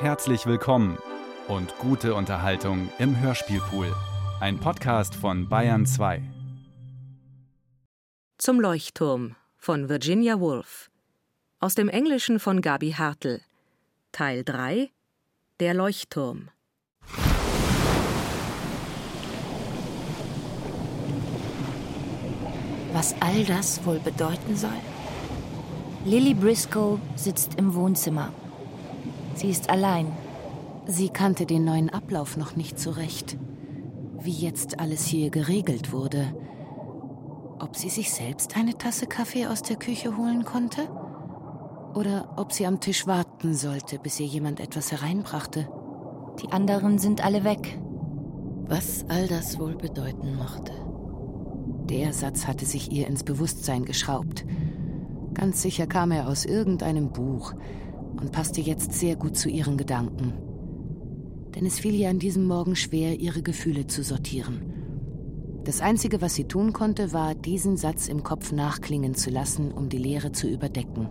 Herzlich willkommen und gute Unterhaltung im Hörspielpool. Ein Podcast von Bayern 2. Zum Leuchtturm von Virginia Woolf. Aus dem Englischen von Gabi Hartl. Teil 3 Der Leuchtturm. Was all das wohl bedeuten soll? Lily Briscoe sitzt im Wohnzimmer. Sie ist allein. Sie kannte den neuen Ablauf noch nicht zurecht. Wie jetzt alles hier geregelt wurde. Ob sie sich selbst eine Tasse Kaffee aus der Küche holen konnte? Oder ob sie am Tisch warten sollte, bis ihr jemand etwas hereinbrachte? Die anderen sind alle weg. Was all das wohl bedeuten mochte. Der Satz hatte sich ihr ins Bewusstsein geschraubt. Ganz sicher kam er aus irgendeinem Buch und passte jetzt sehr gut zu ihren Gedanken. Denn es fiel ihr an diesem Morgen schwer, ihre Gefühle zu sortieren. Das Einzige, was sie tun konnte, war, diesen Satz im Kopf nachklingen zu lassen, um die Leere zu überdecken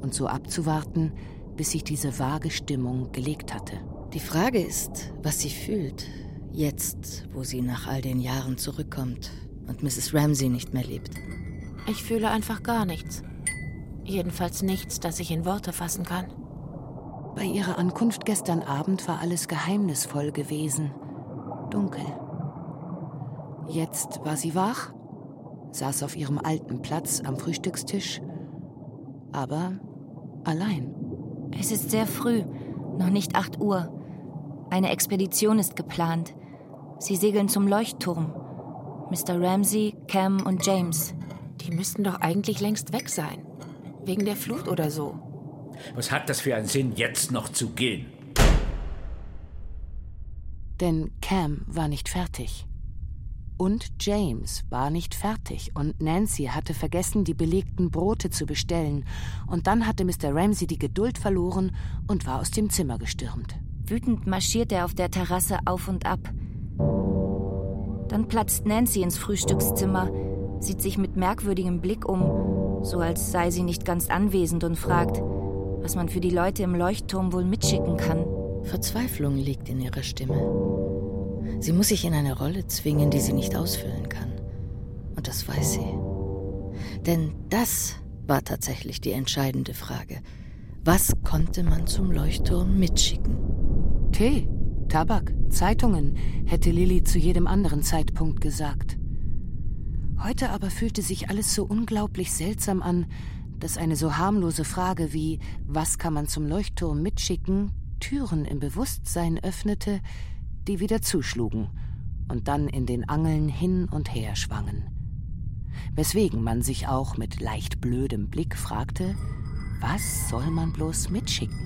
und so abzuwarten, bis sich diese vage Stimmung gelegt hatte. Die Frage ist, was sie fühlt, jetzt, wo sie nach all den Jahren zurückkommt und Mrs. Ramsey nicht mehr lebt. Ich fühle einfach gar nichts. Jedenfalls nichts, das ich in Worte fassen kann. Bei ihrer Ankunft gestern Abend war alles geheimnisvoll gewesen, dunkel. Jetzt war sie wach, saß auf ihrem alten Platz am Frühstückstisch, aber allein. Es ist sehr früh, noch nicht 8 Uhr. Eine Expedition ist geplant. Sie segeln zum Leuchtturm. Mr. Ramsey, Cam und James. Die müssten doch eigentlich längst weg sein. Wegen der Flut oder so. Was hat das für einen Sinn, jetzt noch zu gehen? Denn Cam war nicht fertig. Und James war nicht fertig und Nancy hatte vergessen, die belegten Brote zu bestellen. Und dann hatte Mr. Ramsey die Geduld verloren und war aus dem Zimmer gestürmt. Wütend marschiert er auf der Terrasse auf und ab. Dann platzt Nancy ins Frühstückszimmer, sieht sich mit merkwürdigem Blick um, so als sei sie nicht ganz anwesend und fragt, was man für die Leute im Leuchtturm wohl mitschicken kann. Verzweiflung liegt in ihrer Stimme. Sie muss sich in eine Rolle zwingen, die sie nicht ausfüllen kann. Und das weiß sie. Denn das war tatsächlich die entscheidende Frage. Was konnte man zum Leuchtturm mitschicken? Tee, Tabak, Zeitungen, hätte Lilly zu jedem anderen Zeitpunkt gesagt. Heute aber fühlte sich alles so unglaublich seltsam an, dass eine so harmlose Frage wie Was kann man zum Leuchtturm mitschicken Türen im Bewusstsein öffnete, die wieder zuschlugen und dann in den Angeln hin und her schwangen. Weswegen man sich auch mit leicht blödem Blick fragte, was soll man bloß mitschicken?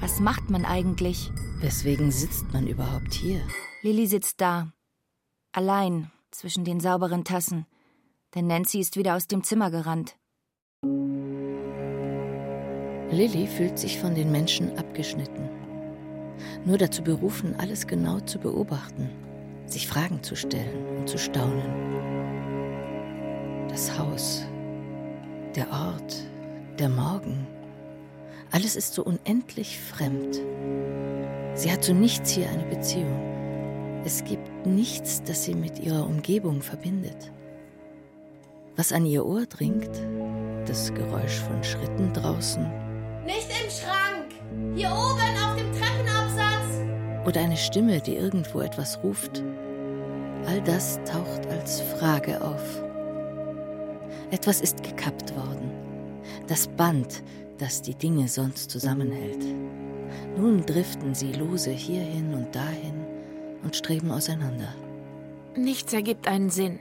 Was macht man eigentlich? Weswegen sitzt man überhaupt hier? Lilly sitzt da, allein zwischen den sauberen Tassen, denn Nancy ist wieder aus dem Zimmer gerannt. Lilly fühlt sich von den Menschen abgeschnitten nur dazu berufen, alles genau zu beobachten, sich Fragen zu stellen und zu staunen. Das Haus, der Ort, der Morgen, alles ist so unendlich fremd. Sie hat zu nichts hier eine Beziehung. Es gibt nichts, das sie mit ihrer Umgebung verbindet. Was an ihr Ohr dringt, das Geräusch von Schritten draußen. Nicht im Schrank! Hier oben auf dem Treppenabsatz! Oder eine Stimme, die irgendwo etwas ruft. All das taucht als Frage auf. Etwas ist gekappt worden. Das Band, das die Dinge sonst zusammenhält. Nun driften sie lose hierhin und dahin und streben auseinander. Nichts ergibt einen Sinn.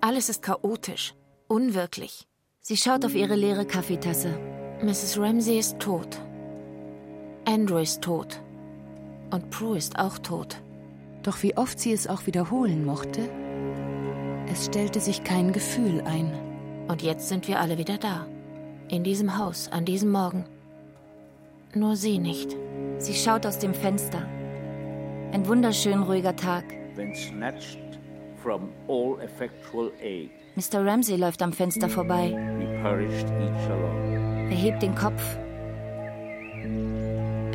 Alles ist chaotisch, unwirklich. Sie schaut auf ihre leere Kaffeetasse. Mrs. Ramsey ist tot. Andrew ist tot. Und Prue ist auch tot. Doch wie oft sie es auch wiederholen mochte, es stellte sich kein Gefühl ein. Und jetzt sind wir alle wieder da. In diesem Haus, an diesem Morgen. Nur sie nicht. Sie schaut aus dem Fenster. Ein wunderschön ruhiger Tag. Mr. Ramsey läuft am Fenster vorbei. Er hebt den Kopf.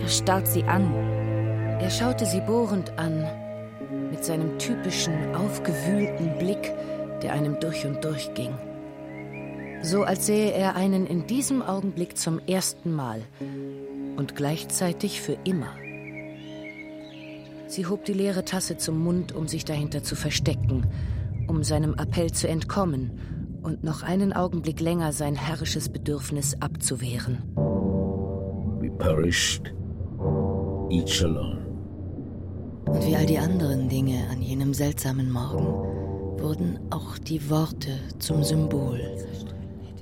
Er starrt sie an. Er schaute sie bohrend an, mit seinem typischen, aufgewühlten Blick, der einem durch und durch ging. So als sähe er einen in diesem Augenblick zum ersten Mal und gleichzeitig für immer. Sie hob die leere Tasse zum Mund, um sich dahinter zu verstecken, um seinem Appell zu entkommen und noch einen Augenblick länger sein herrisches Bedürfnis abzuwehren. We perished, each alone. Und wie all die anderen Dinge an jenem seltsamen Morgen wurden auch die Worte zum Symbol,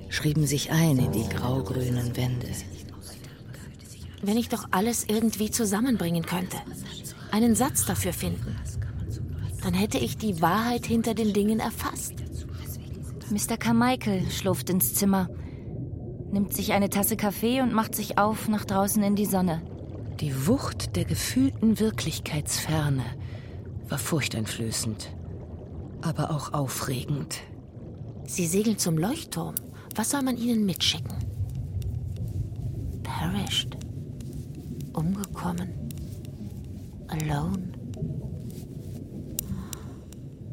schrieben sich ein in die graugrünen Wände. Wenn ich doch alles irgendwie zusammenbringen könnte, einen Satz dafür finden, dann hätte ich die Wahrheit hinter den Dingen erfasst. Mr. Carmichael schlurft ins Zimmer, nimmt sich eine Tasse Kaffee und macht sich auf nach draußen in die Sonne. Die Wucht der gefühlten Wirklichkeitsferne war furchteinflößend, aber auch aufregend. Sie segeln zum Leuchtturm. Was soll man ihnen mitschicken? Perished. Umgekommen. Alone.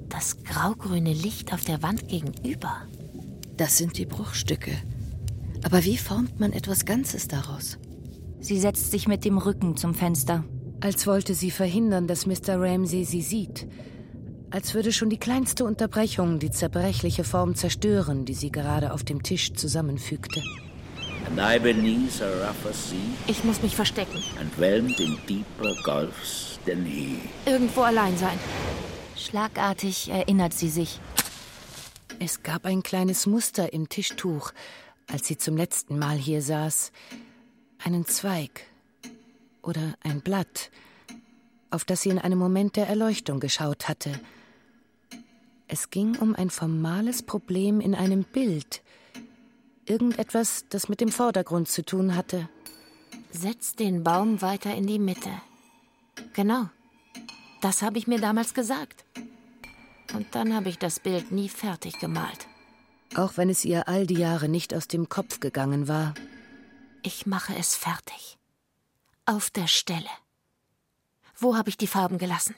Das graugrüne Licht auf der Wand gegenüber. Das sind die Bruchstücke. Aber wie formt man etwas Ganzes daraus? Sie setzt sich mit dem Rücken zum Fenster. Als wollte sie verhindern, dass Mr. Ramsay sie sieht. Als würde schon die kleinste Unterbrechung die zerbrechliche Form zerstören, die sie gerade auf dem Tisch zusammenfügte. Ich muss mich verstecken. and whelmed in deeper gulfs than he. Irgendwo allein sein. Schlagartig erinnert sie sich. Es gab ein kleines Muster im Tischtuch, als sie zum letzten Mal hier saß. Einen Zweig oder ein Blatt, auf das sie in einem Moment der Erleuchtung geschaut hatte. Es ging um ein formales Problem in einem Bild. Irgendetwas, das mit dem Vordergrund zu tun hatte. Setz den Baum weiter in die Mitte. Genau. Das habe ich mir damals gesagt. Und dann habe ich das Bild nie fertig gemalt. Auch wenn es ihr all die Jahre nicht aus dem Kopf gegangen war. Ich mache es fertig. Auf der Stelle. Wo habe ich die Farben gelassen?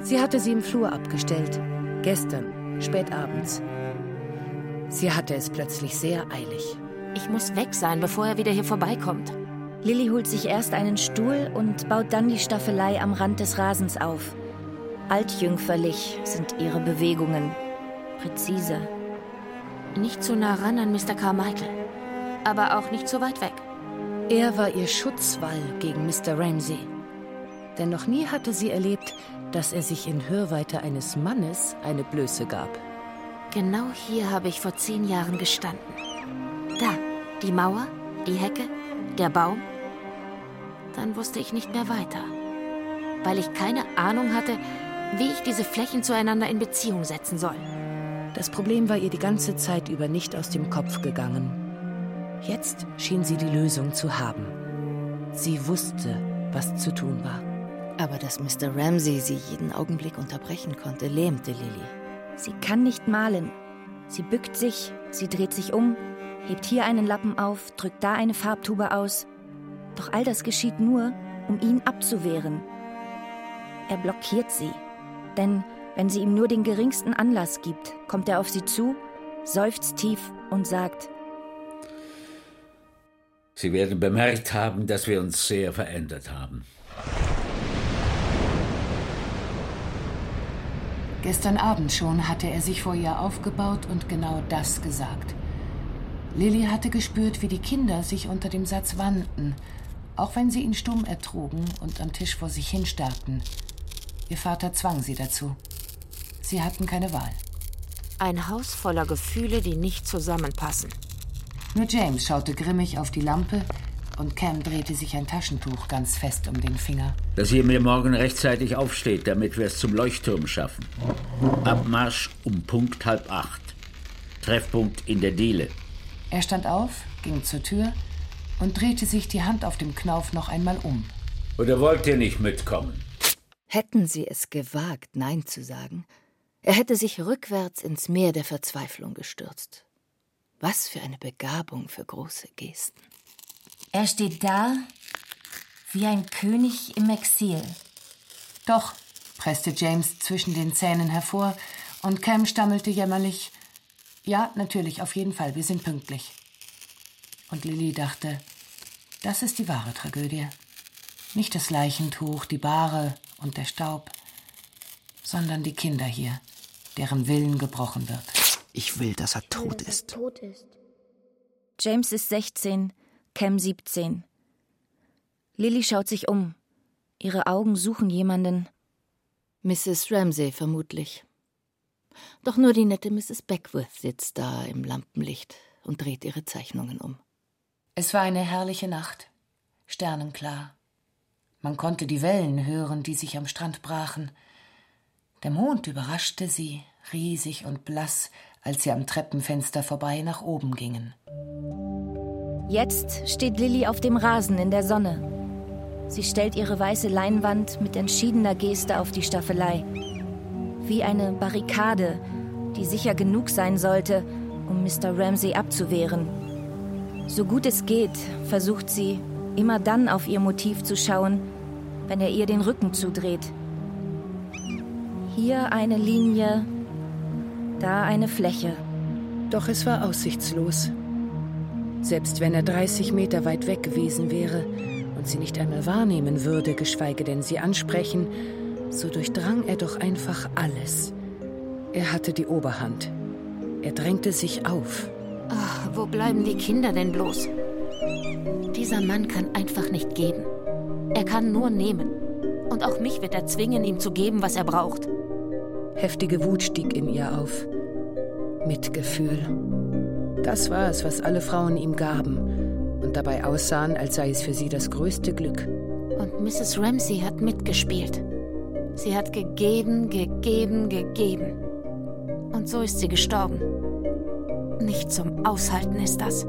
Sie hatte sie im Flur abgestellt. Gestern, spät abends. Sie hatte es plötzlich sehr eilig. Ich muss weg sein, bevor er wieder hier vorbeikommt. Lilly holt sich erst einen Stuhl und baut dann die Staffelei am Rand des Rasens auf. Altjüngferlich sind ihre Bewegungen. Präzise. Nicht zu nah ran an Mr. Carmichael. Aber auch nicht zu weit weg. Er war ihr Schutzwall gegen Mr. Ramsay. Denn noch nie hatte sie erlebt, dass er sich in Hörweite eines Mannes eine Blöße gab. Genau hier habe ich vor zehn Jahren gestanden. Da, die Mauer, die Hecke, der Baum. Dann wusste ich nicht mehr weiter, weil ich keine Ahnung hatte, wie ich diese Flächen zueinander in Beziehung setzen soll. Das Problem war ihr die ganze Zeit über nicht aus dem Kopf gegangen. Jetzt schien sie die Lösung zu haben. Sie wusste, was zu tun war. Aber dass Mr. Ramsay sie jeden Augenblick unterbrechen konnte, lähmte Lilly. Sie kann nicht malen. Sie bückt sich, sie dreht sich um, hebt hier einen Lappen auf, drückt da eine Farbtube aus. Doch all das geschieht nur, um ihn abzuwehren. Er blockiert sie. Denn wenn sie ihm nur den geringsten Anlass gibt, kommt er auf sie zu, seufzt tief und sagt, Sie werden bemerkt haben, dass wir uns sehr verändert haben. Gestern Abend schon hatte er sich vor ihr aufgebaut und genau das gesagt. Lilly hatte gespürt, wie die Kinder sich unter dem Satz wandten, auch wenn sie ihn stumm ertrugen und am Tisch vor sich hinstarrten. Ihr Vater zwang sie dazu. Sie hatten keine Wahl. Ein Haus voller Gefühle, die nicht zusammenpassen. Nur James schaute grimmig auf die Lampe und Cam drehte sich ein Taschentuch ganz fest um den Finger. Dass ihr mir morgen rechtzeitig aufsteht, damit wir es zum Leuchtturm schaffen. Abmarsch um Punkt halb acht. Treffpunkt in der Diele. Er stand auf, ging zur Tür und drehte sich die Hand auf dem Knauf noch einmal um. Oder wollt ihr nicht mitkommen? Hätten sie es gewagt, Nein zu sagen, er hätte sich rückwärts ins Meer der Verzweiflung gestürzt. Was für eine Begabung für große Gesten. Er steht da, Wie ein König im Exil. Doch, presste James zwischen den Zähnen hervor, und Cam stammelte jämmerlich Ja, natürlich, auf jeden Fall, wir sind pünktlich. Und Lilly dachte, das ist die wahre Tragödie. Nicht das Leichentuch, die Bahre und der Staub, sondern die Kinder hier, deren Willen gebrochen wird. Ich will, dass er tot ist. James ist 16, Cam 17. Lilly schaut sich um. Ihre Augen suchen jemanden. Mrs. Ramsay vermutlich. Doch nur die nette Mrs. Beckworth sitzt da im Lampenlicht und dreht ihre Zeichnungen um. Es war eine herrliche Nacht, sternenklar. Man konnte die Wellen hören, die sich am Strand brachen. Der Mond überraschte sie, riesig und blass, als sie am Treppenfenster vorbei nach oben gingen. Jetzt steht Lilly auf dem Rasen in der Sonne. Sie stellt ihre weiße Leinwand mit entschiedener Geste auf die Staffelei. Wie eine Barrikade, die sicher genug sein sollte, um Mr. Ramsey abzuwehren. So gut es geht, versucht sie, immer dann auf ihr Motiv zu schauen, wenn er ihr den Rücken zudreht. Hier eine Linie, da eine Fläche. Doch es war aussichtslos. Selbst wenn er 30 Meter weit weg gewesen wäre und sie nicht einmal wahrnehmen würde, geschweige denn sie ansprechen, so durchdrang er doch einfach alles. Er hatte die Oberhand. Er drängte sich auf. Ach, wo bleiben die Kinder denn bloß? Dieser Mann kann einfach nicht geben. Er kann nur nehmen. Und auch mich wird er zwingen, ihm zu geben, was er braucht. Heftige Wut stieg in ihr auf. Mitgefühl. Das war es, was alle Frauen ihm gaben und dabei aussahen, als sei es für sie das größte Glück. Und Mrs. Ramsey hat mitgespielt. Sie hat gegeben, gegeben, gegeben. Und so ist sie gestorben. Nicht zum Aushalten ist das.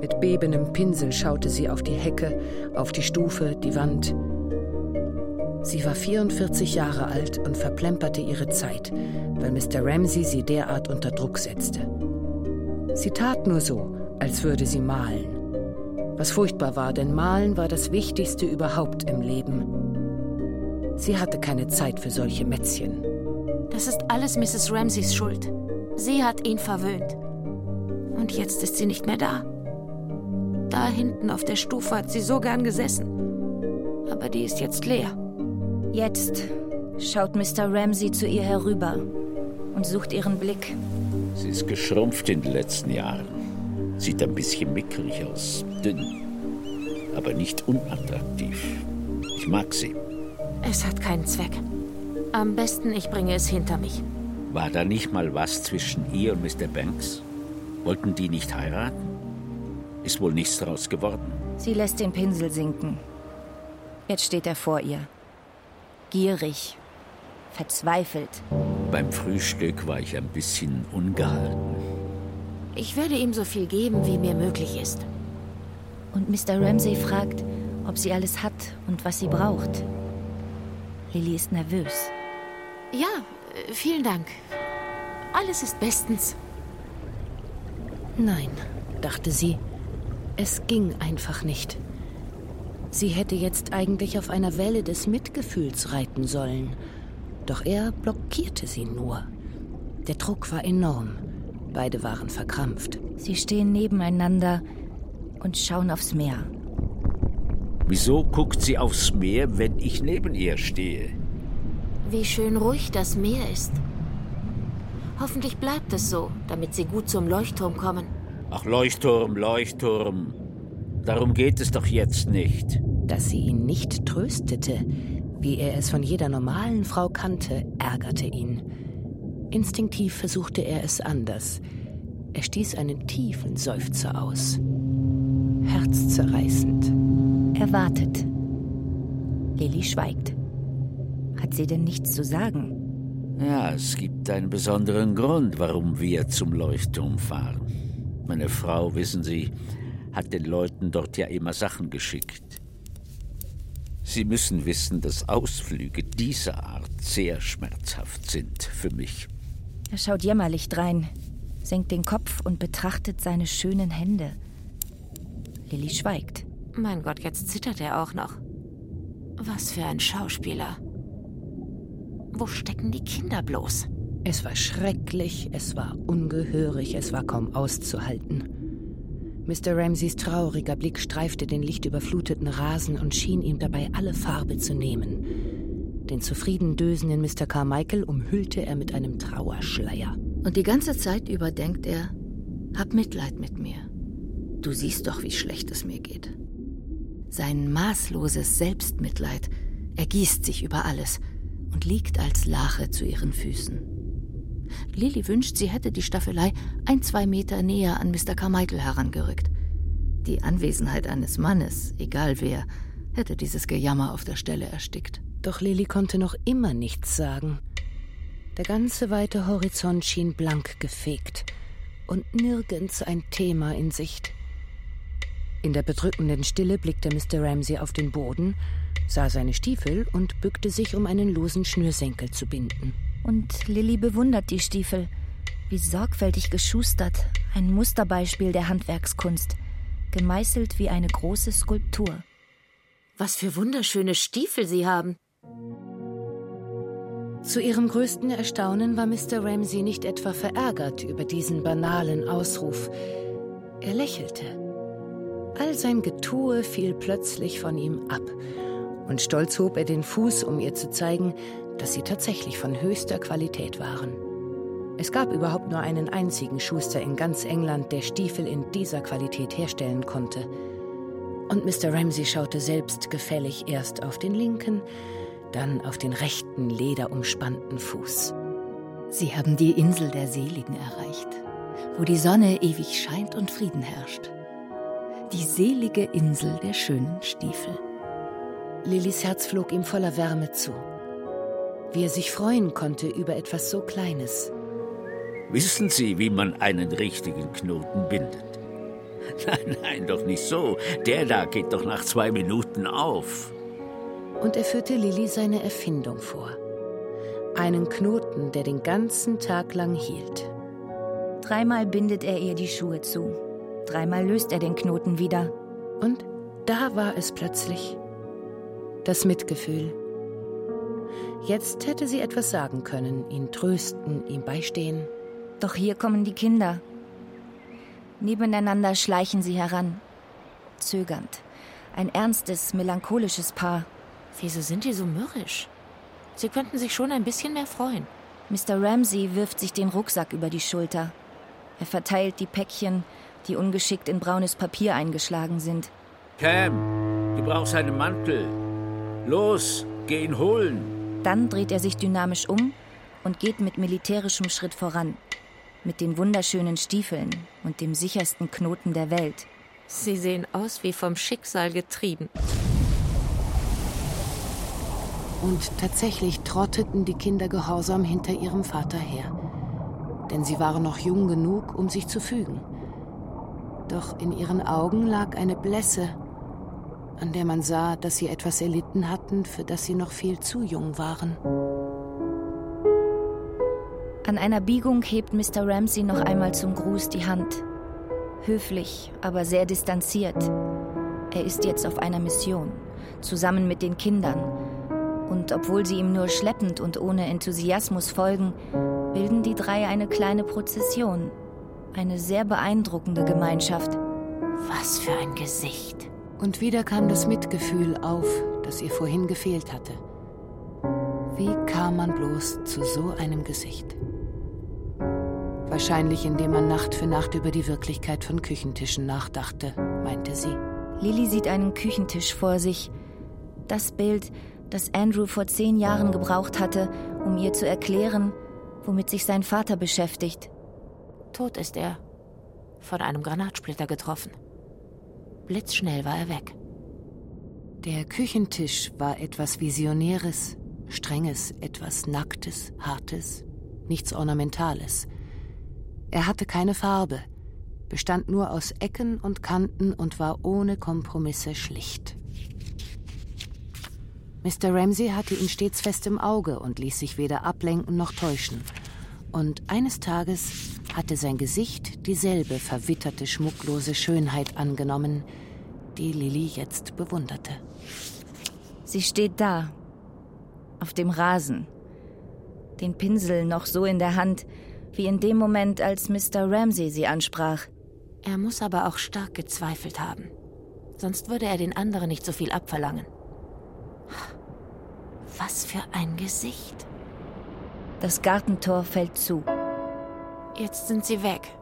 Mit bebendem Pinsel schaute sie auf die Hecke, auf die Stufe, die Wand. Sie war 44 Jahre alt und verplemperte ihre Zeit, weil Mr. Ramsey sie derart unter Druck setzte. Sie tat nur so, als würde sie malen. Was furchtbar war, denn malen war das Wichtigste überhaupt im Leben. Sie hatte keine Zeit für solche Mätzchen. Das ist alles Mrs. Ramseys Schuld. Sie hat ihn verwöhnt. Und jetzt ist sie nicht mehr da. Da hinten auf der Stufe hat sie so gern gesessen. Aber die ist jetzt leer. Jetzt schaut Mr. Ramsey zu ihr herüber und sucht ihren Blick. Sie ist geschrumpft in den letzten Jahren. Sieht ein bisschen mickrig aus, dünn, aber nicht unattraktiv. Ich mag sie. Es hat keinen Zweck. Am besten, ich bringe es hinter mich. War da nicht mal was zwischen ihr und Mr. Banks? Wollten die nicht heiraten? Ist wohl nichts daraus geworden. Sie lässt den Pinsel sinken. Jetzt steht er vor ihr. Gierig, verzweifelt. Beim Frühstück war ich ein bisschen ungehalten. Ich würde ihm so viel geben, wie mir möglich ist. Und Mr. Ramsey fragt, ob sie alles hat und was sie braucht. Lilly ist nervös. Ja, äh, vielen Dank. Alles ist bestens. Nein, dachte sie. Es ging einfach nicht. Sie hätte jetzt eigentlich auf einer Welle des Mitgefühls reiten sollen. Doch er blockierte sie nur. Der Druck war enorm. Beide waren verkrampft. Sie stehen nebeneinander und schauen aufs Meer. Wieso guckt sie aufs Meer, wenn ich neben ihr stehe? Wie schön ruhig das Meer ist. Hoffentlich bleibt es so, damit sie gut zum Leuchtturm kommen. Ach, Leuchtturm, Leuchtturm. Darum geht es doch jetzt nicht. Dass sie ihn nicht tröstete, wie er es von jeder normalen Frau kannte, ärgerte ihn. Instinktiv versuchte er es anders. Er stieß einen tiefen Seufzer aus. Herzzerreißend. Er wartet. Lilly schweigt. Hat sie denn nichts zu sagen? Ja, es gibt einen besonderen Grund, warum wir zum Leuchtturm fahren. Meine Frau, wissen Sie, hat den Leuten dort ja immer Sachen geschickt. Sie müssen wissen, dass Ausflüge dieser Art sehr schmerzhaft sind für mich. Er schaut jämmerlich drein, senkt den Kopf und betrachtet seine schönen Hände. Lilly schweigt. Mein Gott, jetzt zittert er auch noch. Was für ein Schauspieler. Wo stecken die Kinder bloß? Es war schrecklich, es war ungehörig, es war kaum auszuhalten. Mr. Ramseys trauriger Blick streifte den lichtüberfluteten Rasen und schien ihm dabei alle Farbe zu nehmen. Den zufrieden dösenden Mr. Carmichael umhüllte er mit einem Trauerschleier. Und die ganze Zeit über denkt er, hab Mitleid mit mir. Du siehst doch, wie schlecht es mir geht. Sein maßloses Selbstmitleid ergießt sich über alles und liegt als Lache zu ihren Füßen. Lily wünscht, sie hätte die Staffelei ein, zwei Meter näher an Mr. Carmichael herangerückt. Die Anwesenheit eines Mannes, egal wer, hätte dieses Gejammer auf der Stelle erstickt. Doch Lily konnte noch immer nichts sagen. Der ganze weite Horizont schien blank gefegt und nirgends ein Thema in Sicht. In der bedrückenden Stille blickte Mr. Ramsey auf den Boden, sah seine Stiefel und bückte sich, um einen losen Schnürsenkel zu binden. Und Lilly bewundert die Stiefel. Wie sorgfältig geschustert, ein Musterbeispiel der Handwerkskunst, gemeißelt wie eine große Skulptur. Was für wunderschöne Stiefel Sie haben. Zu ihrem größten Erstaunen war Mr. Ramsey nicht etwa verärgert über diesen banalen Ausruf. Er lächelte. All sein Getue fiel plötzlich von ihm ab, und stolz hob er den Fuß, um ihr zu zeigen, dass sie tatsächlich von höchster Qualität waren. Es gab überhaupt nur einen einzigen Schuster in ganz England, der Stiefel in dieser Qualität herstellen konnte. Und Mr. Ramsey schaute selbst gefällig erst auf den linken, dann auf den rechten lederumspannten Fuß. Sie haben die Insel der Seligen erreicht, wo die Sonne ewig scheint und Frieden herrscht die selige Insel der schönen Stiefel. Lillys Herz flog ihm voller Wärme zu. Wie er sich freuen konnte über etwas so Kleines. Wissen Sie, wie man einen richtigen Knoten bindet? Nein, nein, doch nicht so. Der da geht doch nach zwei Minuten auf. Und er führte Lilly seine Erfindung vor. Einen Knoten, der den ganzen Tag lang hielt. Dreimal bindet er ihr die Schuhe zu. Dreimal löst er den Knoten wieder. Und da war es plötzlich. Das Mitgefühl. Jetzt hätte sie etwas sagen können, ihn trösten, ihm beistehen. Doch hier kommen die Kinder. Nebeneinander schleichen sie heran. Zögernd. Ein ernstes, melancholisches Paar. Wieso sind die so mürrisch? Sie könnten sich schon ein bisschen mehr freuen. Mr. Ramsey wirft sich den Rucksack über die Schulter. Er verteilt die Päckchen, die ungeschickt in braunes Papier eingeschlagen sind. Cam, du brauchst einen Mantel. Los, geh ihn holen. Dann dreht er sich dynamisch um und geht mit militärischem Schritt voran. Mit den wunderschönen Stiefeln und dem sichersten Knoten der Welt. Sie sehen aus wie vom Schicksal getrieben. Und tatsächlich trotteten die Kinder gehorsam hinter ihrem Vater her. Denn sie waren noch jung genug, um sich zu fügen. Doch in ihren Augen lag eine Blässe, an der man sah, dass sie etwas erlitten hatten, für das sie noch viel zu jung waren. An einer Biegung hebt Mr. Ramsey noch einmal zum Gruß die Hand. Höflich, aber sehr distanziert. Er ist jetzt auf einer Mission, zusammen mit den Kindern. Und obwohl sie ihm nur schleppend und ohne Enthusiasmus folgen, bilden die drei eine kleine Prozession, eine sehr beeindruckende Gemeinschaft. Was für ein Gesicht. Und wieder kam das Mitgefühl auf, das ihr vorhin gefehlt hatte. Wie kam man bloß zu so einem Gesicht? Wahrscheinlich, indem man Nacht für Nacht über die Wirklichkeit von Küchentischen nachdachte, meinte sie. Lilly sieht einen Küchentisch vor sich. Das Bild, das Andrew vor zehn Jahren gebraucht hatte, um ihr zu erklären, womit sich sein Vater beschäftigt. Tot ist er. Von einem Granatsplitter getroffen. Blitzschnell war er weg. Der Küchentisch war etwas Visionäres, Strenges, etwas Nacktes, Hartes, nichts Ornamentales. Er hatte keine Farbe, bestand nur aus Ecken und Kanten und war ohne Kompromisse schlicht. Mr. Ramsey hatte ihn stets fest im Auge und ließ sich weder ablenken noch täuschen. Und eines Tages hatte sein Gesicht dieselbe verwitterte, schmucklose Schönheit angenommen, die Lilly jetzt bewunderte. Sie steht da, auf dem Rasen, den Pinsel noch so in der Hand, wie in dem Moment, als Mr. Ramsey sie ansprach. Er muss aber auch stark gezweifelt haben. Sonst würde er den anderen nicht so viel abverlangen. Was für ein Gesicht. Das Gartentor fällt zu. Jetzt sind sie weg.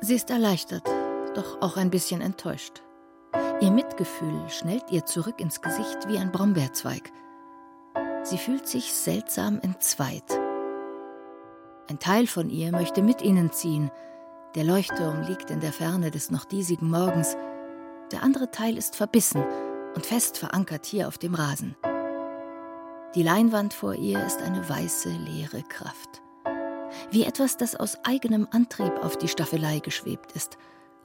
Sie ist erleichtert, doch auch ein bisschen enttäuscht. Ihr Mitgefühl schnellt ihr zurück ins Gesicht wie ein Brombeerzweig. Sie fühlt sich seltsam entzweit. Ein Teil von ihr möchte mit ihnen ziehen. Der Leuchtturm liegt in der Ferne des noch diesigen Morgens. Der andere Teil ist verbissen und fest verankert hier auf dem Rasen. Die Leinwand vor ihr ist eine weiße, leere Kraft. Wie etwas, das aus eigenem Antrieb auf die Staffelei geschwebt ist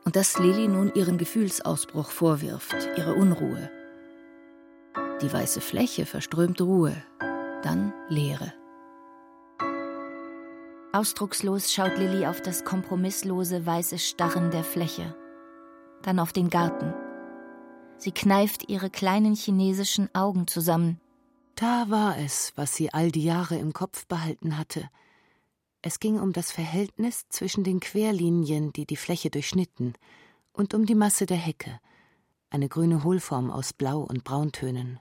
und das Lilly nun ihren Gefühlsausbruch vorwirft, ihre Unruhe. Die weiße Fläche verströmt Ruhe, dann Leere. Ausdruckslos schaut Lilly auf das kompromisslose weiße Starren der Fläche, dann auf den Garten. Sie kneift ihre kleinen chinesischen Augen zusammen. Da war es, was sie all die Jahre im Kopf behalten hatte. Es ging um das Verhältnis zwischen den Querlinien, die die Fläche durchschnitten, und um die Masse der Hecke, eine grüne Hohlform aus Blau- und Brauntönen.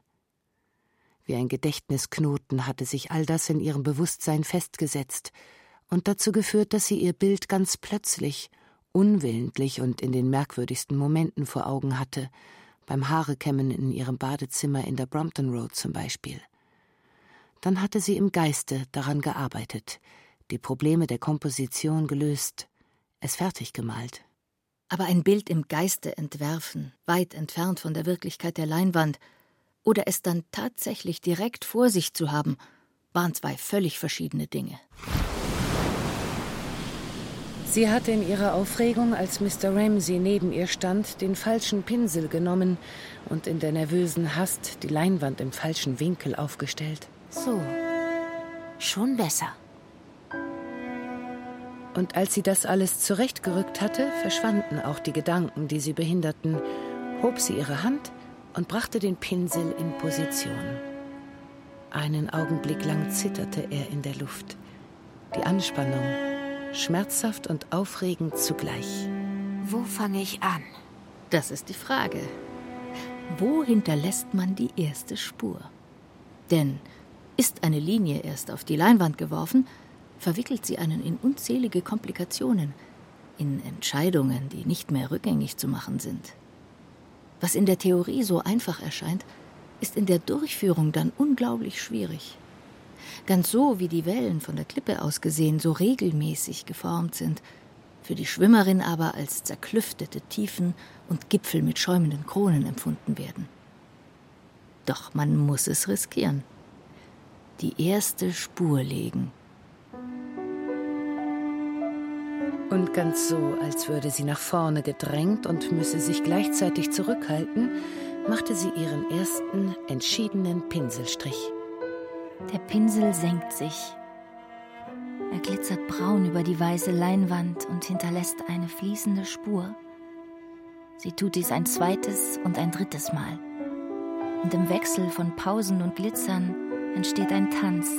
Wie ein Gedächtnisknoten hatte sich all das in ihrem Bewusstsein festgesetzt und dazu geführt, dass sie ihr Bild ganz plötzlich, unwillentlich und in den merkwürdigsten Momenten vor Augen hatte, beim Haarekämmen in ihrem Badezimmer in der Brompton Road zum Beispiel. Dann hatte sie im Geiste daran gearbeitet, die Probleme der Komposition gelöst, es fertig gemalt. Aber ein Bild im Geiste entwerfen, weit entfernt von der Wirklichkeit der Leinwand, oder es dann tatsächlich direkt vor sich zu haben, waren zwei völlig verschiedene Dinge. Sie hatte in ihrer Aufregung, als Mr. Ramsey neben ihr stand, den falschen Pinsel genommen und in der nervösen Hast die Leinwand im falschen Winkel aufgestellt. So, schon besser. Und als sie das alles zurechtgerückt hatte, verschwanden auch die Gedanken, die sie behinderten, hob sie ihre Hand und brachte den Pinsel in Position. Einen Augenblick lang zitterte er in der Luft. Die Anspannung, schmerzhaft und aufregend zugleich. Wo fange ich an? Das ist die Frage. Wo hinterlässt man die erste Spur? Denn ist eine Linie erst auf die Leinwand geworfen, verwickelt sie einen in unzählige Komplikationen, in Entscheidungen, die nicht mehr rückgängig zu machen sind. Was in der Theorie so einfach erscheint, ist in der Durchführung dann unglaublich schwierig. Ganz so, wie die Wellen von der Klippe aus gesehen so regelmäßig geformt sind, für die Schwimmerin aber als zerklüftete Tiefen und Gipfel mit schäumenden Kronen empfunden werden. Doch man muss es riskieren. Die erste Spur legen. Und ganz so, als würde sie nach vorne gedrängt und müsse sich gleichzeitig zurückhalten, machte sie ihren ersten entschiedenen Pinselstrich. Der Pinsel senkt sich. Er glitzert braun über die weiße Leinwand und hinterlässt eine fließende Spur. Sie tut dies ein zweites und ein drittes Mal. Und im Wechsel von Pausen und Glitzern entsteht ein Tanz,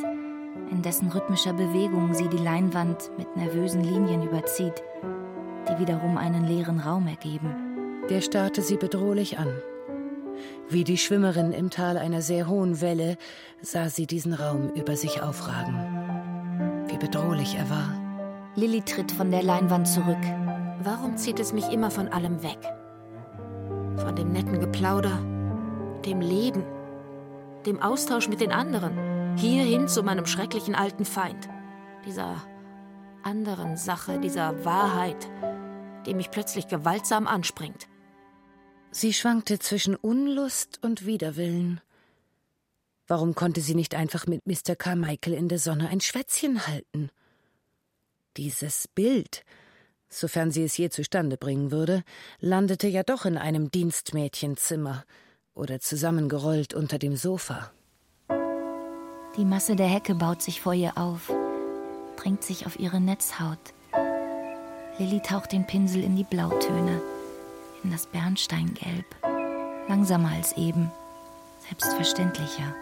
in dessen rhythmischer Bewegung sie die Leinwand mit nervösen Linien überzieht, die wiederum einen leeren Raum ergeben. Der starrte sie bedrohlich an. Wie die Schwimmerin im Tal einer sehr hohen Welle sah sie diesen Raum über sich aufragen. Wie bedrohlich er war. Lilly tritt von der Leinwand zurück. Warum zieht es mich immer von allem weg? Von dem netten Geplauder, dem Leben, dem Austausch mit den anderen, hierhin zu meinem schrecklichen alten Feind, dieser anderen Sache, dieser Wahrheit, die mich plötzlich gewaltsam anspringt. Sie schwankte zwischen Unlust und Widerwillen. Warum konnte sie nicht einfach mit Mr. Carmichael in der Sonne ein Schwätzchen halten? Dieses Bild, sofern sie es je zustande bringen würde, landete ja doch in einem Dienstmädchenzimmer oder zusammengerollt unter dem Sofa. Die Masse der Hecke baut sich vor ihr auf, drängt sich auf ihre Netzhaut. Lilly taucht den Pinsel in die Blautöne in das Bernsteingelb, Langsamer als eben, selbstverständlicher.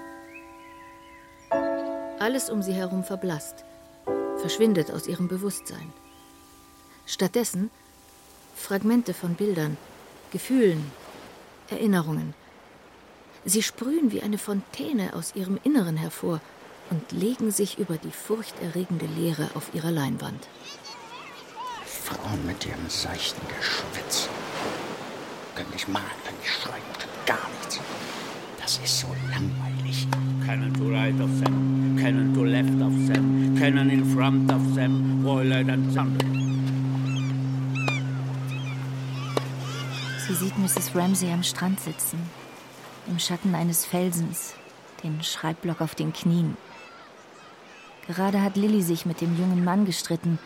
Alles um sie herum verblasst, verschwindet aus ihrem Bewusstsein. Stattdessen Fragmente von Bildern, Gefühlen, Erinnerungen. Sie sprühen wie eine Fontäne aus ihrem Inneren hervor und legen sich über die furchterregende Leere auf ihrer Leinwand. Frauen mit ihrem seichten Geschwätz. Können nicht malen, nicht schreiben, gar nichts. Das ist so langweilig. Cannon to right of them, cannon to left of them, cannon in front of them, Roylight and Thunder. Sie sieht Mrs. Ramsey am Strand sitzen, im Schatten eines Felsens, den Schreibblock auf den Knien. Gerade hat Lilly sich mit dem jungen Mann gestritten,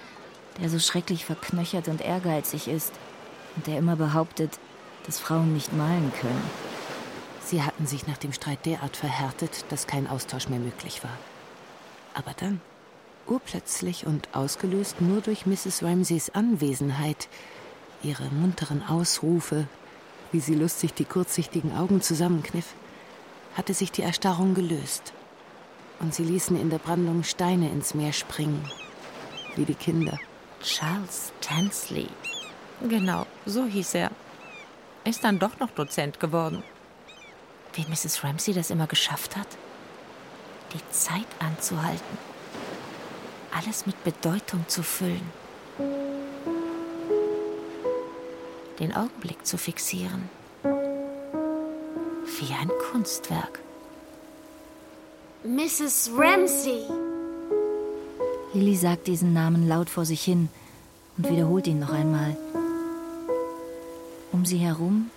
der so schrecklich verknöchert und ehrgeizig ist und der immer behauptet, dass Frauen nicht malen können. Sie hatten sich nach dem Streit derart verhärtet, dass kein Austausch mehr möglich war. Aber dann, urplötzlich und ausgelöst nur durch Mrs. Ramsays Anwesenheit, ihre munteren Ausrufe, wie sie lustig die kurzsichtigen Augen zusammenkniff, hatte sich die Erstarrung gelöst. Und sie ließen in der Brandung Steine ins Meer springen, wie die Kinder. Charles Tansley. Genau, so hieß er. Ist dann doch noch Dozent geworden. Wie Mrs. Ramsey das immer geschafft hat? Die Zeit anzuhalten. Alles mit Bedeutung zu füllen. Den Augenblick zu fixieren. Wie ein Kunstwerk. Mrs. Ramsey. Lilly sagt diesen Namen laut vor sich hin und wiederholt ihn noch einmal. Um sie herum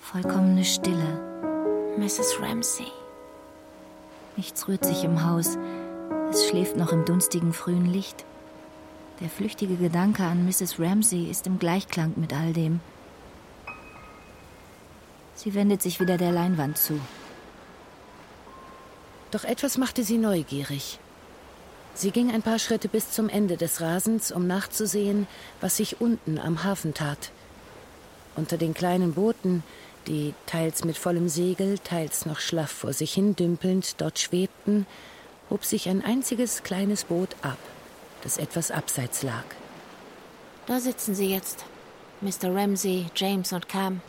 vollkommene Stille. Mrs. Ramsey. Nichts rührt sich im Haus. Es schläft noch im dunstigen frühen Licht. Der flüchtige Gedanke an Mrs. Ramsey ist im Gleichklang mit all dem. Sie wendet sich wieder der Leinwand zu. Doch etwas machte sie neugierig. Sie ging ein paar Schritte bis zum Ende des Rasens, um nachzusehen, was sich unten am Hafen tat. Unter den kleinen Booten, die teils mit vollem Segel, teils noch schlaff vor sich hin dümpelnd dort schwebten, hob sich ein einziges kleines Boot ab, das etwas abseits lag. Da sitzen sie jetzt. Mr. Ramsey, James und Cam.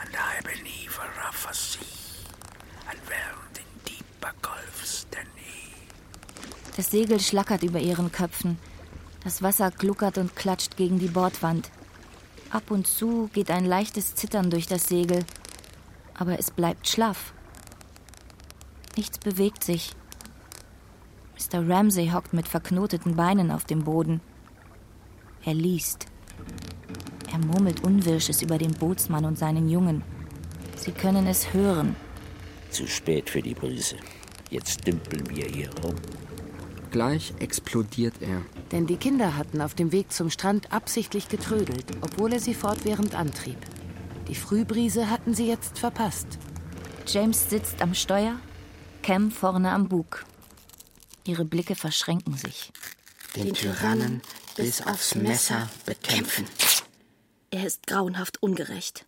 And I believe a rougher sea, and in deeper gulfs than he. Das Segel schlackert über ihren Köpfen. Das Wasser gluckert und klatscht gegen die Bordwand. Ab und zu geht ein leichtes Zittern durch das Segel, aber es bleibt schlaff. Nichts bewegt sich. Mr. Ramsey hockt mit verknoteten Beinen auf dem Boden. Er liest. Er murmelt Unwirsches über den Bootsmann und seinen Jungen. Sie können es hören. Zu spät für die Brise. Jetzt dümpeln wir hier rum. Gleich explodiert er. Denn die Kinder hatten auf dem Weg zum Strand absichtlich getrödelt, obwohl er sie fortwährend antrieb. Die Frühbrise hatten sie jetzt verpasst. James sitzt am Steuer, Cam vorne am Bug. Ihre Blicke verschränken sich. Den Tyrannen bis aufs Messer bekämpfen. Er ist grauenhaft ungerecht.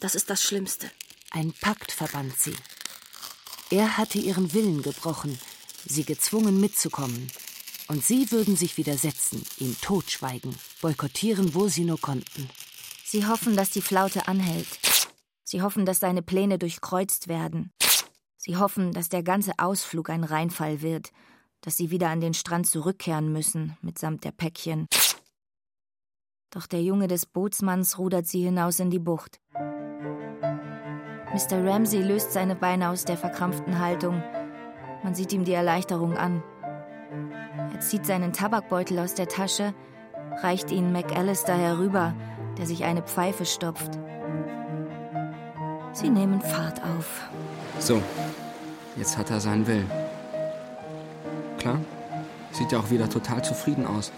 Das ist das Schlimmste. Ein Pakt verband sie. Er hatte ihren Willen gebrochen, sie gezwungen mitzukommen. Und sie würden sich widersetzen, ihn totschweigen, boykottieren, wo sie nur konnten. Sie hoffen, dass die Flaute anhält. Sie hoffen, dass seine Pläne durchkreuzt werden. Sie hoffen, dass der ganze Ausflug ein Reinfall wird, dass sie wieder an den Strand zurückkehren müssen, mitsamt der Päckchen. Doch der Junge des Bootsmanns rudert sie hinaus in die Bucht. Mr. Ramsey löst seine Beine aus der verkrampften Haltung. Man sieht ihm die Erleichterung an. Er zieht seinen Tabakbeutel aus der Tasche, reicht ihn McAllister herüber, der sich eine Pfeife stopft. Sie nehmen Fahrt auf. So, jetzt hat er seinen Willen. Klar, sieht ja auch wieder total zufrieden aus.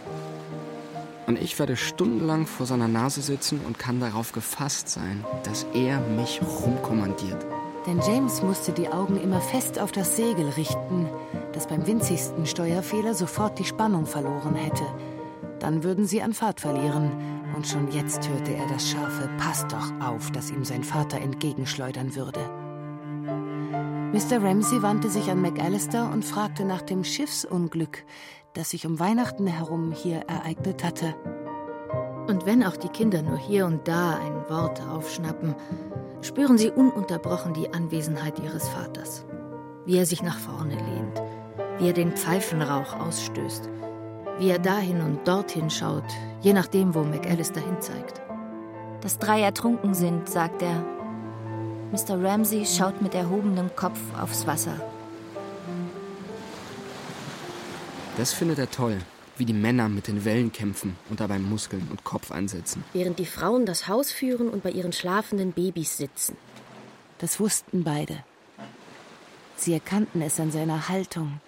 Und ich werde stundenlang vor seiner Nase sitzen und kann darauf gefasst sein, dass er mich rumkommandiert. Denn James musste die Augen immer fest auf das Segel richten, das beim winzigsten Steuerfehler sofort die Spannung verloren hätte. Dann würden sie an Fahrt verlieren Und schon jetzt hörte er das scharfe Pass doch auf, das ihm sein Vater entgegenschleudern würde. Mr. Ramsey wandte sich an McAllister und fragte nach dem Schiffsunglück, das sich um Weihnachten herum hier ereignet hatte. Und wenn auch die Kinder nur hier und da ein Wort aufschnappen, spüren sie ununterbrochen die Anwesenheit ihres Vaters. Wie er sich nach vorne lehnt, wie er den Pfeifenrauch ausstößt, wie er dahin und dorthin schaut, je nachdem, wo McAllister hinzeigt. Dass drei ertrunken sind, sagt er. Mr. Ramsey schaut mit erhobenem Kopf aufs Wasser. Das findet er toll, wie die Männer mit den Wellen kämpfen und dabei Muskeln und Kopf einsetzen. Während die Frauen das Haus führen und bei ihren schlafenden Babys sitzen. Das wussten beide. Sie erkannten es an seiner Haltung,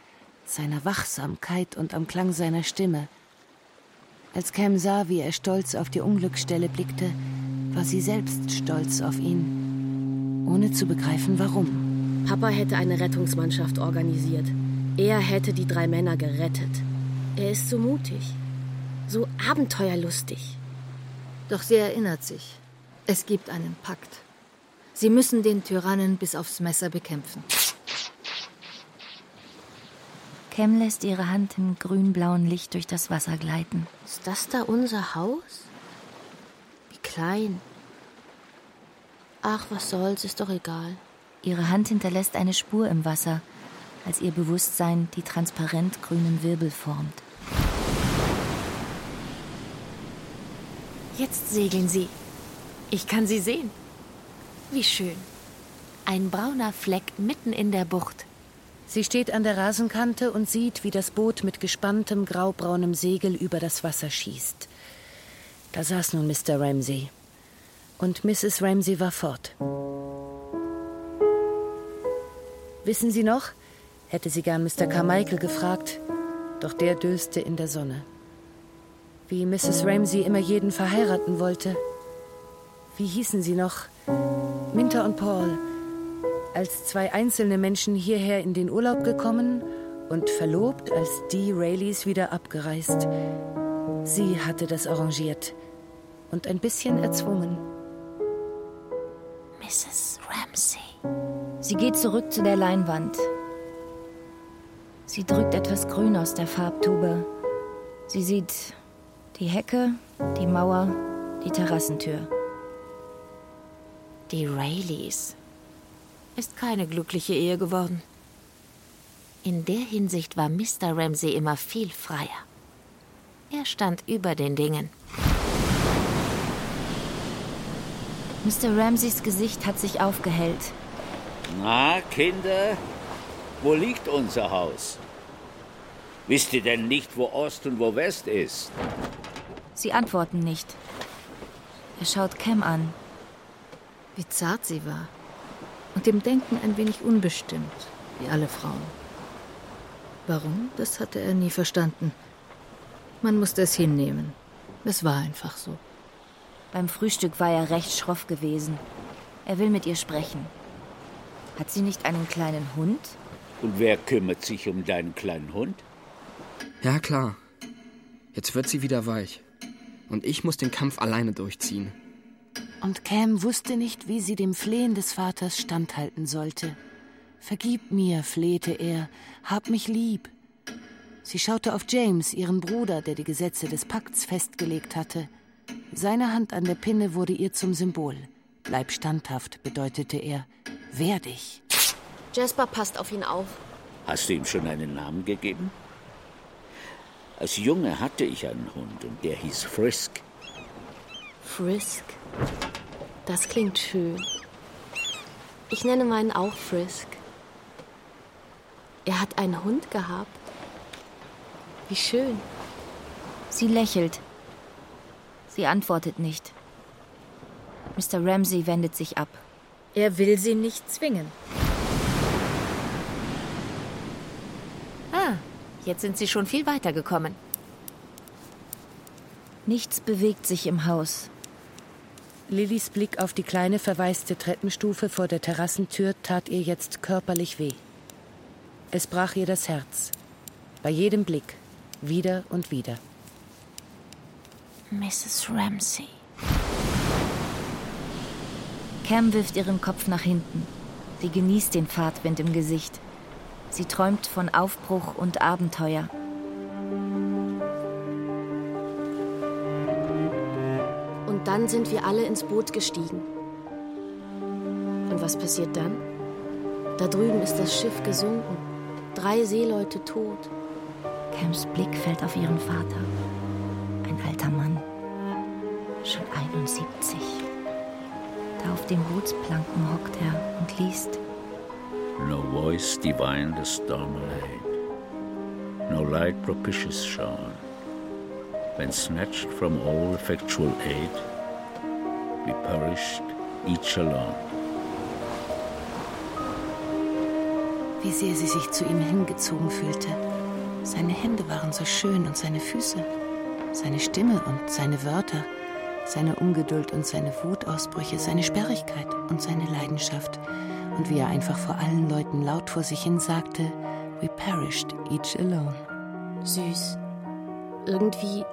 seiner Wachsamkeit und am Klang seiner Stimme. Als Cam sah, wie er stolz auf die Unglücksstelle blickte, war sie selbst stolz auf ihn, ohne zu begreifen, warum. Papa hätte eine Rettungsmannschaft organisiert. Er hätte die drei Männer gerettet. Er ist so mutig, so abenteuerlustig. Doch sie erinnert sich, es gibt einen Pakt. Sie müssen den Tyrannen bis aufs Messer bekämpfen. Cam lässt ihre Hand im grün-blauen Licht durch das Wasser gleiten. Ist das da unser Haus? Wie klein. Ach, was soll's, ist doch egal. Ihre Hand hinterlässt eine Spur im Wasser, als ihr Bewusstsein die transparent grünen Wirbel formt. Jetzt segeln sie. Ich kann sie sehen. Wie schön. Ein brauner Fleck mitten in der Bucht. Sie steht an der Rasenkante und sieht, wie das Boot mit gespanntem graubraunem Segel über das Wasser schießt. Da saß nun Mr. Ramsey. Und Mrs. Ramsey war fort. Wissen Sie noch? hätte sie gern Mr. Carmichael gefragt, doch der döste in der Sonne. Wie Mrs. Ramsey immer jeden verheiraten wollte. Wie hießen sie noch? Minter und Paul. Als zwei einzelne Menschen hierher in den Urlaub gekommen und verlobt, als die Rayleys wieder abgereist. Sie hatte das arrangiert und ein bisschen erzwungen. Mrs. Ramsey. Sie geht zurück zu der Leinwand. Sie drückt etwas Grün aus der Farbtube. Sie sieht die Hecke, die Mauer, die Terrassentür. Die Rayleys. Ist keine glückliche Ehe geworden. In der Hinsicht war Mr. Ramsey immer viel freier. Er stand über den Dingen. Mr. Ramseys Gesicht hat sich aufgehellt. Na, Kinder, wo liegt unser Haus? Wisst ihr denn nicht, wo Ost und wo West ist? Sie antworten nicht. Er schaut Cam an. Wie zart sie war. Und im Denken ein wenig unbestimmt, wie alle Frauen. Warum? Das hatte er nie verstanden. Man musste es hinnehmen. Es war einfach so. Beim Frühstück war er recht schroff gewesen. Er will mit ihr sprechen. Hat sie nicht einen kleinen Hund? Und wer kümmert sich um deinen kleinen Hund? Ja, klar. Jetzt wird sie wieder weich. Und ich muss den Kampf alleine durchziehen. Und Cam wusste nicht, wie sie dem Flehen des Vaters standhalten sollte. Vergib mir, flehte er, hab mich lieb. Sie schaute auf James, ihren Bruder, der die Gesetze des Pakts festgelegt hatte. Seine Hand an der Pinne wurde ihr zum Symbol. Bleib standhaft, bedeutete er. Wehr dich. Jasper passt auf ihn auf. Hast du ihm schon einen Namen gegeben? Als Junge hatte ich einen Hund und der hieß Frisk. Frisk? Das klingt schön. Ich nenne meinen auch Frisk. Er hat einen Hund gehabt. Wie schön. Sie lächelt. Sie antwortet nicht. Mr. Ramsey wendet sich ab. Er will sie nicht zwingen. Jetzt sind sie schon viel weiter gekommen. Nichts bewegt sich im Haus. Lillys Blick auf die kleine verwaiste Treppenstufe vor der Terrassentür tat ihr jetzt körperlich weh. Es brach ihr das Herz. Bei jedem Blick. Wieder und wieder. Mrs. Ramsey. Cam wirft ihren Kopf nach hinten. Sie genießt den Fahrtwind im Gesicht. Sie träumt von Aufbruch und Abenteuer. Und dann sind wir alle ins Boot gestiegen. Und was passiert dann? Da drüben ist das Schiff gesunken. Drei Seeleute tot. Cams Blick fällt auf ihren Vater. Ein alter Mann. Schon 71. Da auf den Bootsplanken hockt er und liest. No voice divine the storm allayed, no light propitious shone. When snatched from all effectual aid, we perished each alone. Wie sehr sie sich zu ihm hingezogen fühlte. Seine Hände waren so schön und seine Füße, seine Stimme und seine Wörter, seine Ungeduld und seine Wutausbrüche, seine Sperrigkeit und seine Leidenschaft. Und wie er einfach vor allen Leuten laut vor sich hin sagte, We perished each alone. Süß. Irgendwie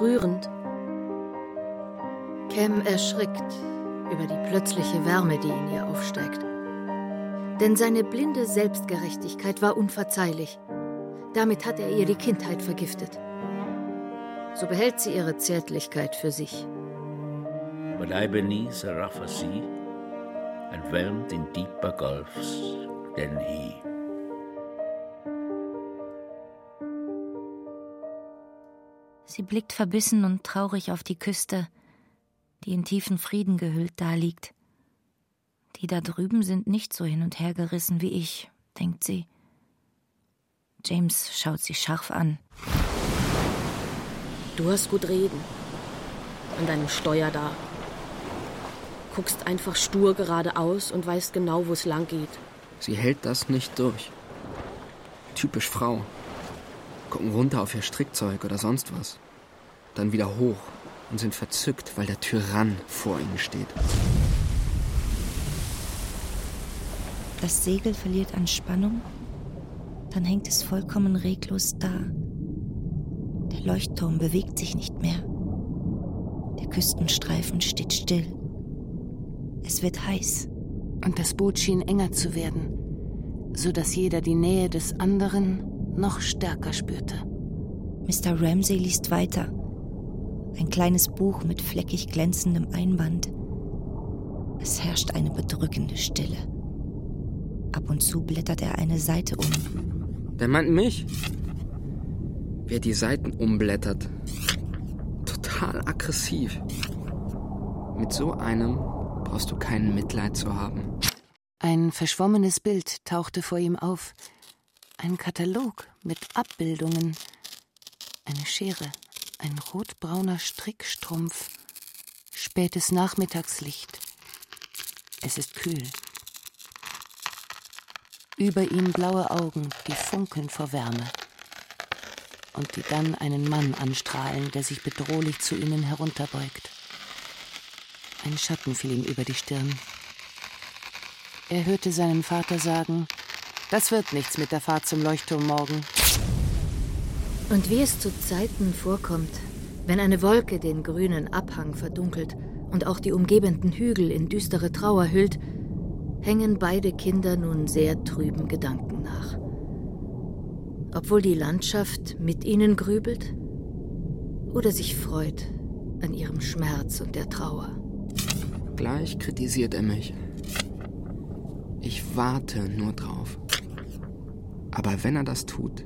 rührend. Cam erschrickt über die plötzliche Wärme, die in ihr aufsteigt. Denn seine blinde Selbstgerechtigkeit war unverzeihlich. Damit hat er ihr die Kindheit vergiftet. So behält sie ihre Zärtlichkeit für sich. But I beneath a rougher sea and whelmed in deeper gulfs than he. Sie blickt verbissen und traurig auf die Küste, die in tiefen Frieden gehüllt daliegt. Die da drüben sind nicht so hin und her gerissen wie ich, denkt sie. James schaut sie scharf an. Du hast gut reden. An deinem Steuer da. Guckst einfach stur geradeaus und weißt genau, wo es lang geht. Sie hält das nicht durch. Typisch Frau. Gucken runter auf ihr Strickzeug oder sonst was. Dann wieder hoch und sind verzückt, weil der Tyrann vor ihnen steht. Das Segel verliert an Spannung, dann hängt es vollkommen reglos da. Der Leuchtturm bewegt sich nicht mehr. Der Küstenstreifen steht still. Es wird heiß. Und das Boot schien enger zu werden, so dass jeder die Nähe des anderen noch stärker spürte. Mr. Ramsey liest weiter. Ein kleines Buch mit fleckig glänzendem Einband. Es herrscht eine bedrückende Stille. Ab und zu blättert er eine Seite um. Der meint mich? Wer die Seiten umblättert. Total aggressiv. Mit so einem brauchst du kein Mitleid zu haben. Ein verschwommenes Bild tauchte vor ihm auf. Ein Katalog mit Abbildungen. Eine Schere. Ein rotbrauner Strickstrumpf. Spätes Nachmittagslicht. Es ist kühl. Über ihm blaue Augen, die funkeln vor Wärme. Und die dann einen Mann anstrahlen, der sich bedrohlich zu ihnen herunterbeugt. Ein Schatten fiel ihm über die Stirn. Er hörte seinen Vater sagen, das wird nichts mit der Fahrt zum Leuchtturm morgen. Und wie es zu Zeiten vorkommt, wenn eine Wolke den grünen Abhang verdunkelt und auch die umgebenden Hügel in düstere Trauer hüllt, hängen beide Kinder nun sehr trüben Gedanken nach. Obwohl die Landschaft mit ihnen grübelt oder sich freut an ihrem Schmerz und der Trauer. Gleich kritisiert er mich. Ich warte nur drauf. Aber wenn er das tut,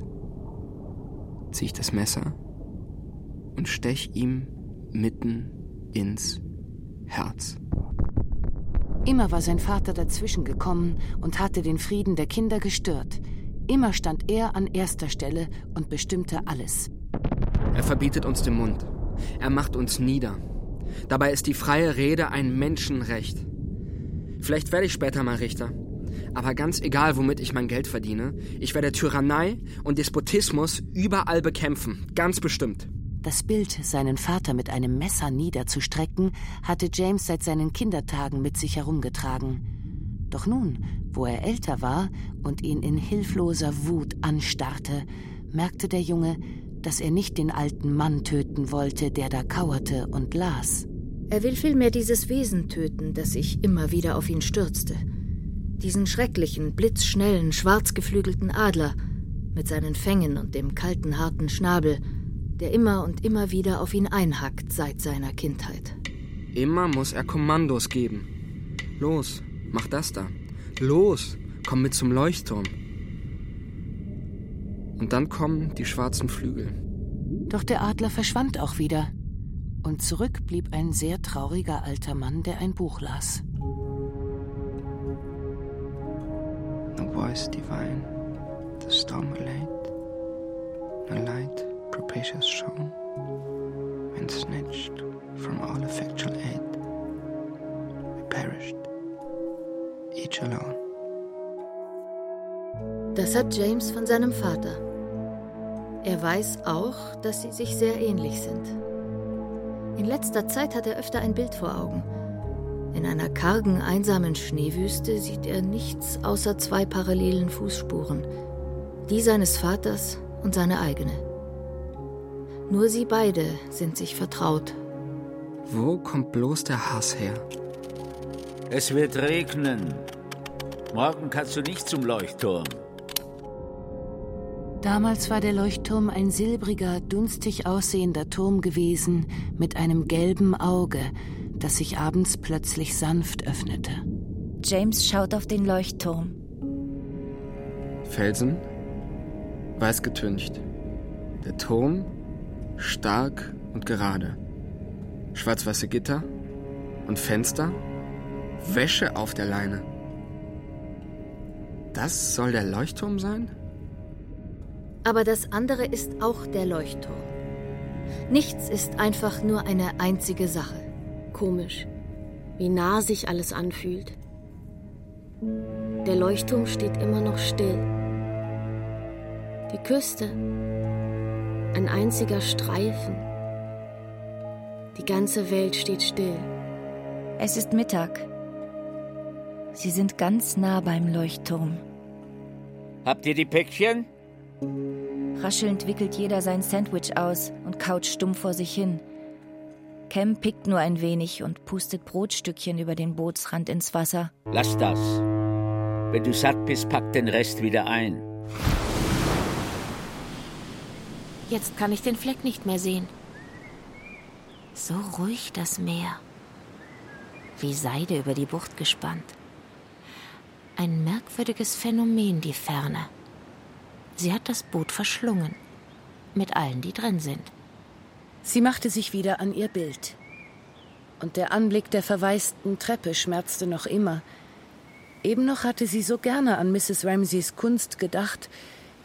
ziehe ich das Messer und stech ihm mitten ins Herz. Immer war sein Vater dazwischen gekommen und hatte den Frieden der Kinder gestört. Immer stand er an erster Stelle und bestimmte alles. Er verbietet uns den Mund. Er macht uns nieder. Dabei ist die freie Rede ein Menschenrecht. Vielleicht werde ich später mal Richter. Aber ganz egal, womit ich mein Geld verdiene, ich werde Tyrannei und Despotismus überall bekämpfen. Ganz bestimmt. Das Bild, seinen Vater mit einem Messer niederzustrecken, hatte James seit seinen Kindertagen mit sich herumgetragen. Doch nun, wo er älter war und ihn in hilfloser Wut anstarrte, merkte der Junge, dass er nicht den alten Mann töten wollte, der da kauerte und las. Er will vielmehr dieses Wesen töten, das sich immer wieder auf ihn stürzte. Diesen schrecklichen, blitzschnellen, schwarzgeflügelten Adler mit seinen Fängen und dem kalten, harten Schnabel, der immer und immer wieder auf ihn einhackt seit seiner Kindheit. Immer muss er Kommandos geben. Los, mach das da. Los, komm mit zum Leuchtturm. Und dann kommen die schwarzen Flügel. Doch der Adler verschwand auch wieder. Und zurück blieb ein sehr trauriger alter Mann, der ein Buch las. The voice divine, the storm late, a light propitious shone, and snatched from all effectual aid. We perished, each alone. Das hat James von seinem Vater. Er weiß auch, dass sie sich sehr ähnlich sind. In letzter Zeit hat er öfter ein Bild vor Augen. In einer kargen, einsamen Schneewüste sieht er nichts außer zwei parallelen Fußspuren, die seines Vaters und seine eigene. Nur sie beide sind sich vertraut. Wo kommt bloß der Hass her? Es wird regnen. Morgen kannst du nicht zum Leuchtturm. Damals war der Leuchtturm ein silbriger, dunstig aussehender Turm gewesen mit einem gelben Auge, das sich abends plötzlich sanft öffnete. James schaut auf den Leuchtturm. Felsen, weiß getüncht. Der Turm, stark und gerade. Schwarz-weiße Gitter und Fenster, Wäsche auf der Leine. Das soll der Leuchtturm sein? Aber das andere ist auch der Leuchtturm. Nichts ist einfach nur eine einzige Sache. Komisch, wie nah sich alles anfühlt. Der Leuchtturm steht immer noch still. Die Küste, ein einziger Streifen. Die ganze Welt steht still. Es ist Mittag. Sie sind ganz nah beim Leuchtturm. Habt ihr die Päckchen? Raschelnd wickelt jeder sein Sandwich aus und kaut stumm vor sich hin. Cam pickt nur ein wenig und pustet Brotstückchen über den Bootsrand ins Wasser. Lass das. Wenn du satt bist, pack den Rest wieder ein. Jetzt kann ich den Fleck nicht mehr sehen. So ruhig das Meer. Wie Seide über die Bucht gespannt. Ein merkwürdiges Phänomen, die Ferne. Sie hat das Boot verschlungen. Mit allen, die drin sind. Sie machte sich wieder an ihr Bild. Und der Anblick der verwaisten Treppe schmerzte noch immer. Eben noch hatte sie so gerne an Mrs. Ramsays Kunst gedacht,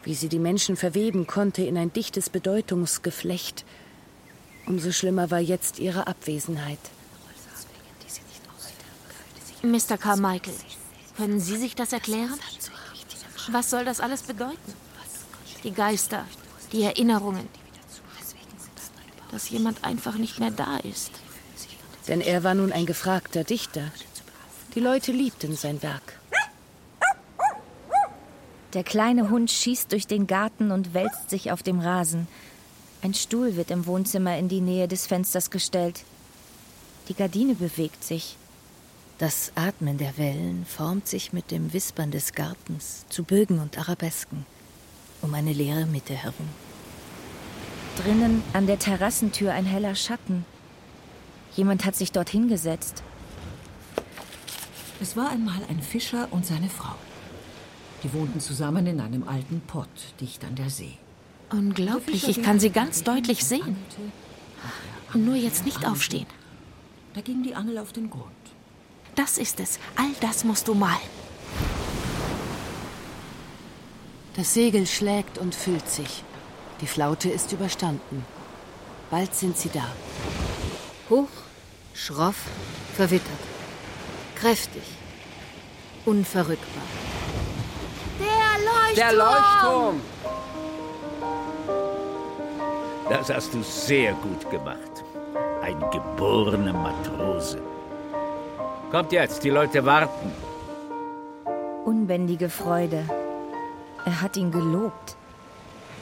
wie sie die Menschen verweben konnte in ein dichtes Bedeutungsgeflecht. Umso schlimmer war jetzt ihre Abwesenheit. Mr. Carmichael, können Sie sich das erklären? Was soll das alles bedeuten? Die Geister, die Erinnerungen. Dass jemand einfach nicht mehr da ist. Denn er war nun ein gefragter Dichter. Die Leute liebten sein Werk. Der kleine Hund schießt durch den Garten und wälzt sich auf dem Rasen. Ein Stuhl wird im Wohnzimmer in die Nähe des Fensters gestellt. Die Gardine bewegt sich. Das Atmen der Wellen formt sich mit dem Wispern des Gartens zu Bögen und Arabesken um eine leere Mitte herum. Drinnen an der Terrassentür ein heller Schatten. Jemand hat sich dort hingesetzt. Es war einmal ein Fischer und seine Frau. Die wohnten zusammen in einem alten Pott dicht an der See. Unglaublich, ich kann sie ganz deutlich sehen. Nur jetzt nicht aufstehen. Da ging die Angel auf den Grund. Das ist es. All das musst du malen. Das Segel schlägt und füllt sich. Die Flaute ist überstanden. Bald sind sie da. Hoch, schroff, verwittert. Kräftig, unverrückbar. Der Leuchtturm! Der Leuchtturm! Das hast du sehr gut gemacht. Ein geborener Matrose. Kommt jetzt, die Leute warten. Unbändige Freude. Er hat ihn gelobt.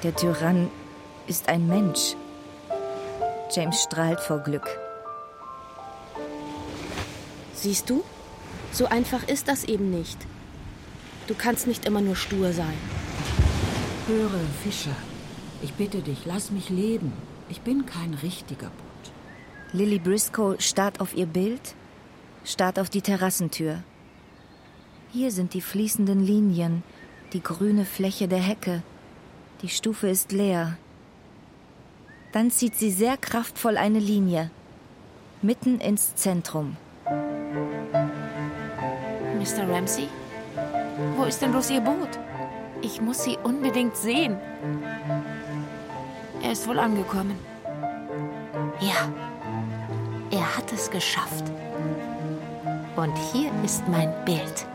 Der Tyrann ist ein Mensch. James strahlt vor Glück. Siehst du? So einfach ist das eben nicht. Du kannst nicht immer nur stur sein. Höre, Fischer. Ich bitte dich, lass mich leben. Ich bin kein richtiger Boot. Lily Briscoe starrt auf ihr Bild, starrt auf die Terrassentür. Hier sind die fließenden Linien, die grüne Fläche der Hecke. Die Stufe ist leer. Dann zieht sie sehr kraftvoll eine Linie, mitten ins Zentrum. Mr. Ramsey? Wo ist denn bloß Ihr Boot? Ich muss Sie unbedingt sehen. Er ist wohl angekommen. Ja, er hat es geschafft. Und hier ist mein Bild.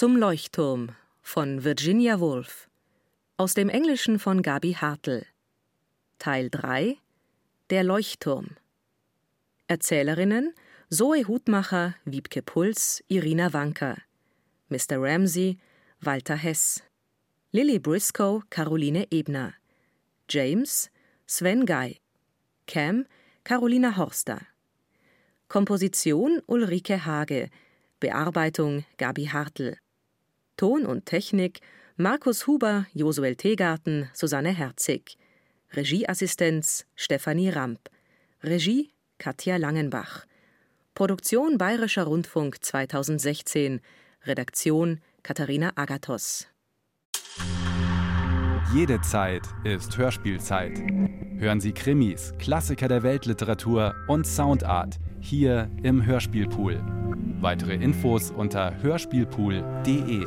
Zum Leuchtturm von Virginia Woolf. Aus dem Englischen von Gabi Hartl. Teil 3 Der Leuchtturm. Erzählerinnen Zoe Hutmacher, Wiebke Puls, Irina Wanker Mr. Ramsey, Walter Hess Lily Briscoe, Caroline Ebner James, Sven Guy Cam, Carolina Horster. Komposition Ulrike Hage. Bearbeitung Gabi Hartl Ton und Technik Markus Huber, Josuel Tegarten, Susanne Herzig. Regieassistenz Stefanie Ramp. Regie Katja Langenbach. Produktion Bayerischer Rundfunk 2016. Redaktion Katharina Agathos. Jede Zeit ist Hörspielzeit. Hören Sie Krimis, Klassiker der Weltliteratur und Soundart hier im Hörspielpool. Weitere Infos unter hörspielpool.de.